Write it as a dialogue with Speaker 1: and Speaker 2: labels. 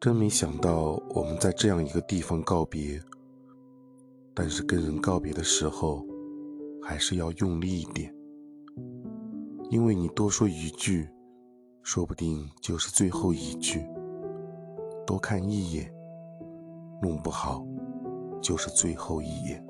Speaker 1: 真没想到我们在这样一个地方告别但是跟人告别的时候还是要用力一点。因为你多说一句说不定就是最后一句多看一眼弄不好就是最后一眼。